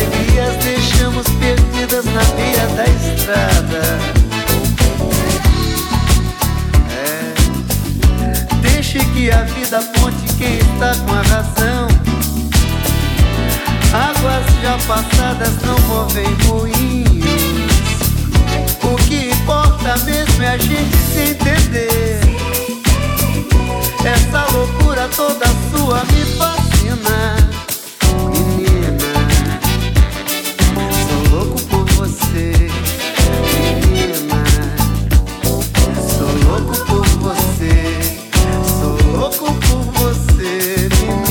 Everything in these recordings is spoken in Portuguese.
alegrias deixamos perdidas na beira da estrada. É. Deixe que a vida aponte quem está com a razão. Águas já passadas não movem moinhos. O que importa mesmo é a gente se entender. Essa loucura toda sua me fascina. você. Sou louco por você, sou louco por você, menina.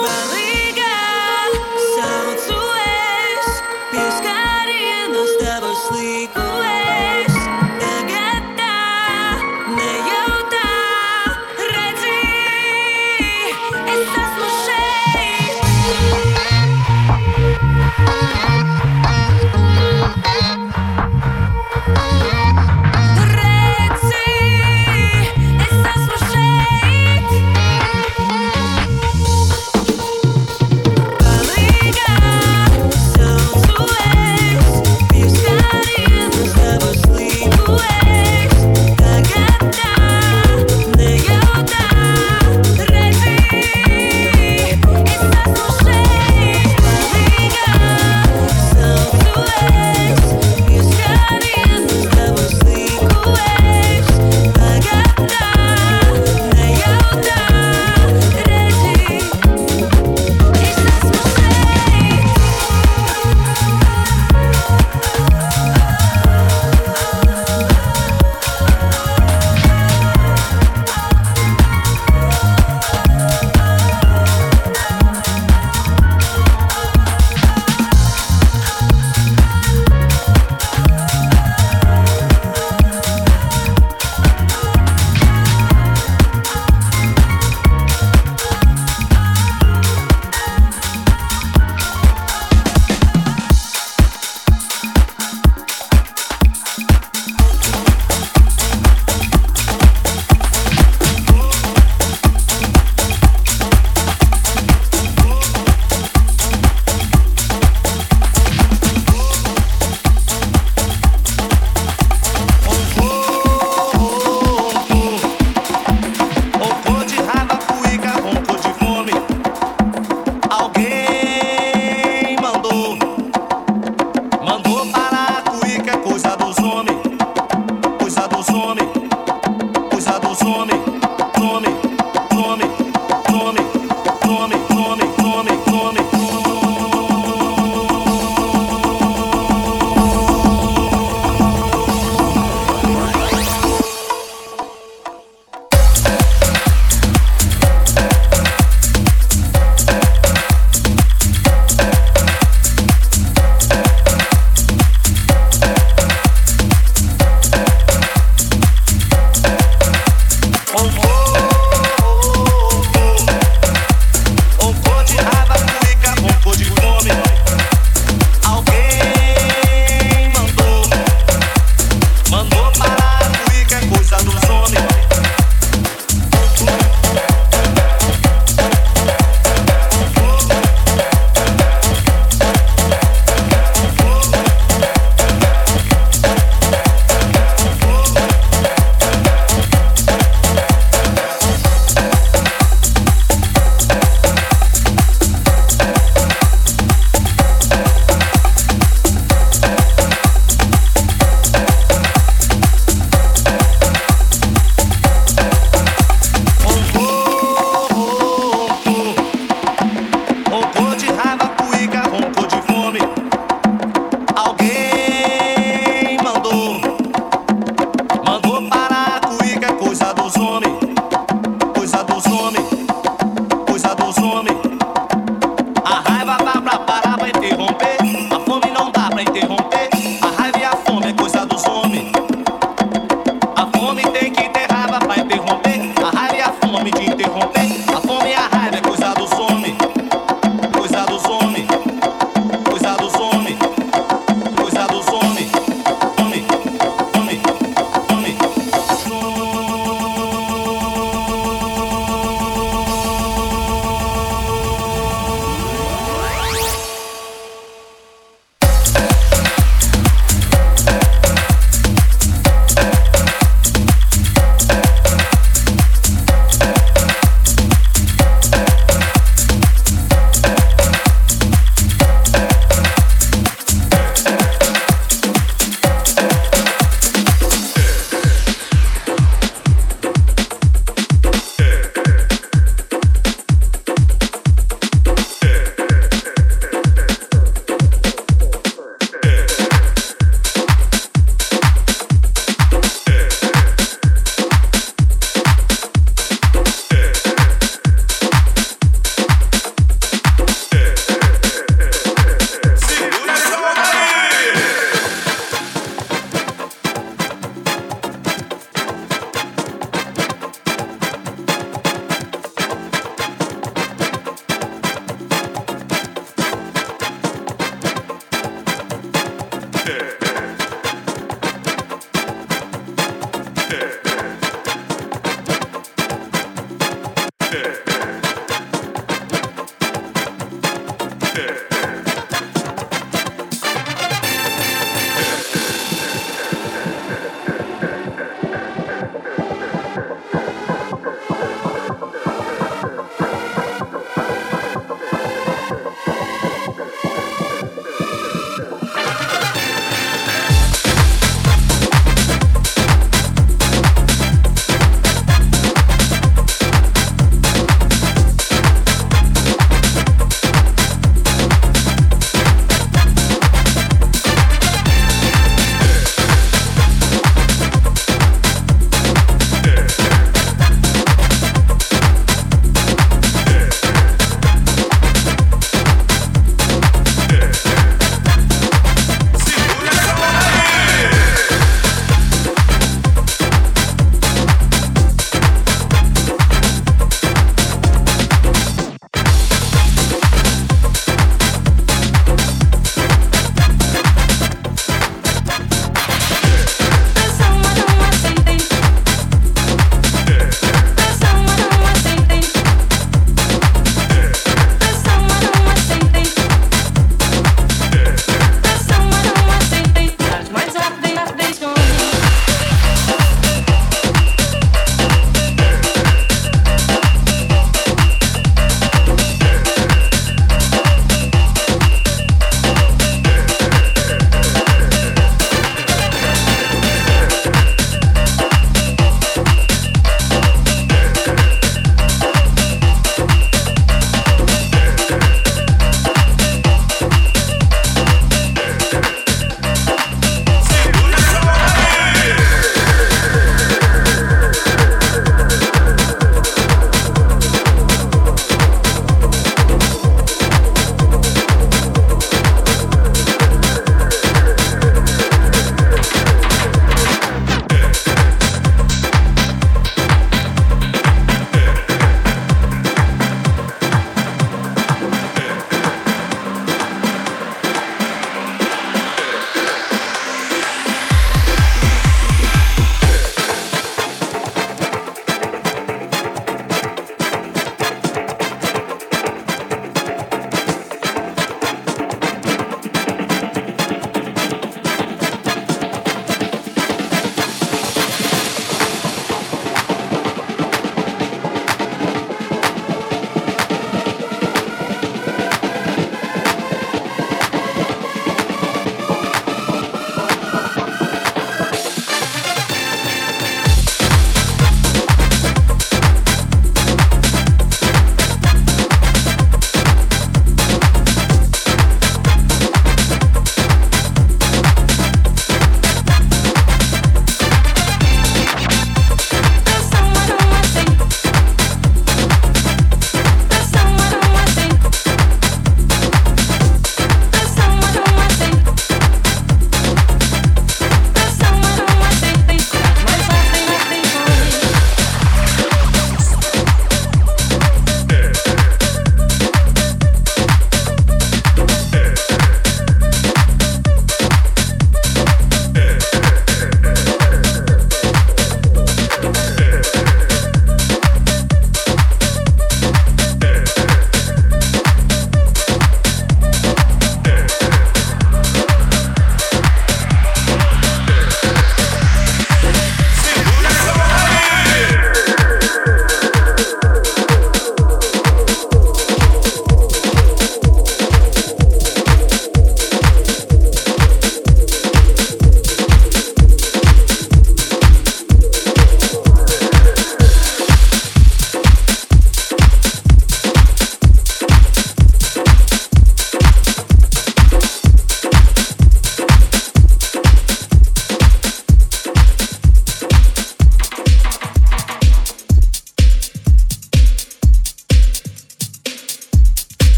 Marie